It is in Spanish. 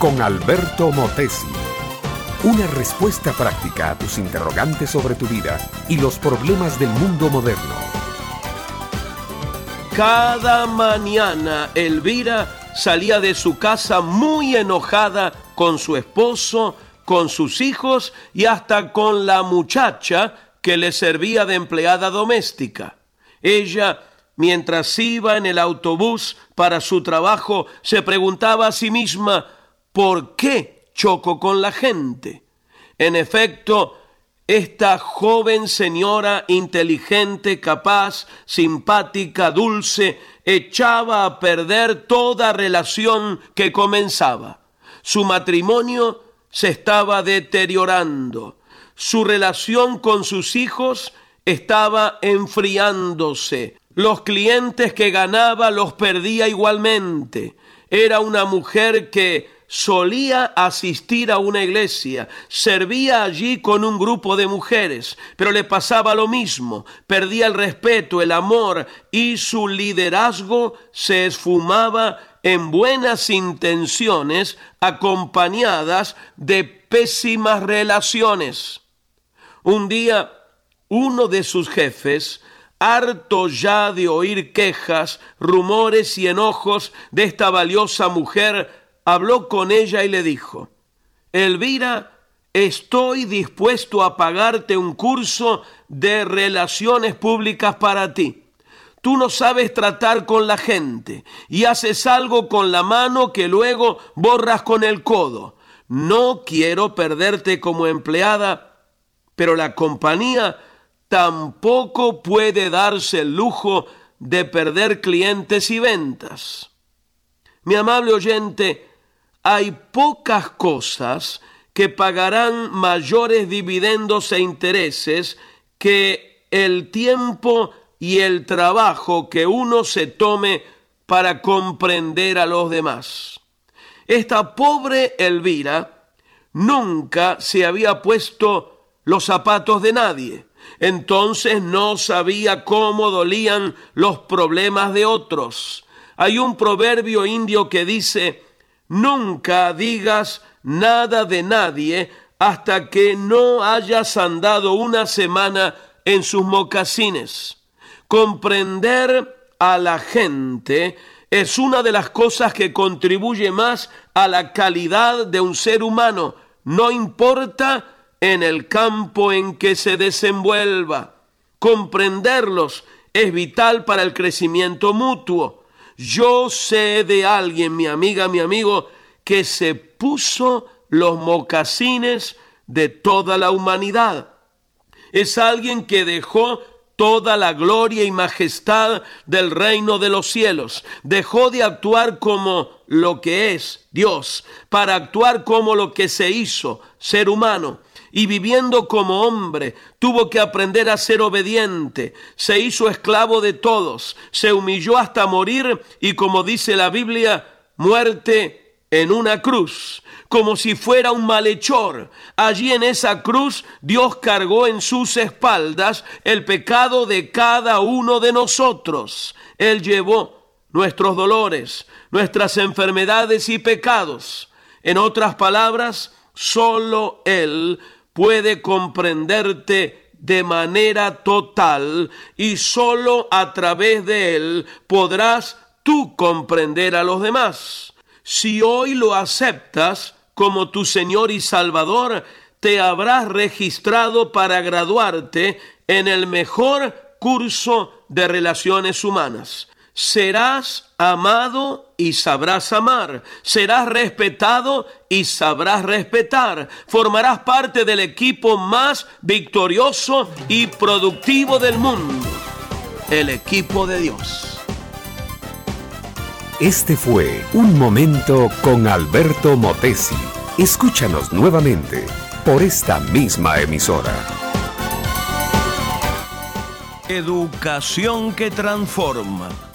con Alberto Motesi. Una respuesta práctica a tus interrogantes sobre tu vida y los problemas del mundo moderno. Cada mañana Elvira salía de su casa muy enojada con su esposo, con sus hijos y hasta con la muchacha que le servía de empleada doméstica. Ella mientras iba en el autobús para su trabajo, se preguntaba a sí misma, ¿por qué choco con la gente? En efecto, esta joven señora inteligente, capaz, simpática, dulce, echaba a perder toda relación que comenzaba. Su matrimonio se estaba deteriorando. Su relación con sus hijos estaba enfriándose. Los clientes que ganaba los perdía igualmente. Era una mujer que solía asistir a una iglesia, servía allí con un grupo de mujeres, pero le pasaba lo mismo, perdía el respeto, el amor y su liderazgo se esfumaba en buenas intenciones acompañadas de pésimas relaciones. Un día, uno de sus jefes harto ya de oír quejas, rumores y enojos de esta valiosa mujer, habló con ella y le dijo, Elvira, estoy dispuesto a pagarte un curso de relaciones públicas para ti. Tú no sabes tratar con la gente y haces algo con la mano que luego borras con el codo. No quiero perderte como empleada, pero la compañía tampoco puede darse el lujo de perder clientes y ventas. Mi amable oyente, hay pocas cosas que pagarán mayores dividendos e intereses que el tiempo y el trabajo que uno se tome para comprender a los demás. Esta pobre Elvira nunca se había puesto los zapatos de nadie entonces no sabía cómo dolían los problemas de otros. Hay un proverbio indio que dice, nunca digas nada de nadie hasta que no hayas andado una semana en sus mocasines. Comprender a la gente es una de las cosas que contribuye más a la calidad de un ser humano. No importa en el campo en que se desenvuelva. Comprenderlos es vital para el crecimiento mutuo. Yo sé de alguien, mi amiga, mi amigo, que se puso los mocasines de toda la humanidad. Es alguien que dejó toda la gloria y majestad del reino de los cielos. Dejó de actuar como lo que es Dios, para actuar como lo que se hizo, ser humano y viviendo como hombre, tuvo que aprender a ser obediente, se hizo esclavo de todos, se humilló hasta morir y como dice la Biblia, muerte en una cruz, como si fuera un malhechor. Allí en esa cruz Dios cargó en sus espaldas el pecado de cada uno de nosotros. Él llevó nuestros dolores, nuestras enfermedades y pecados. En otras palabras, solo Él puede comprenderte de manera total y sólo a través de él podrás tú comprender a los demás. Si hoy lo aceptas como tu Señor y Salvador, te habrás registrado para graduarte en el mejor curso de relaciones humanas serás amado y sabrás amar, serás respetado y sabrás respetar, formarás parte del equipo más victorioso y productivo del mundo, el equipo de Dios. Este fue Un Momento con Alberto Motesi. Escúchanos nuevamente por esta misma emisora. Educación que transforma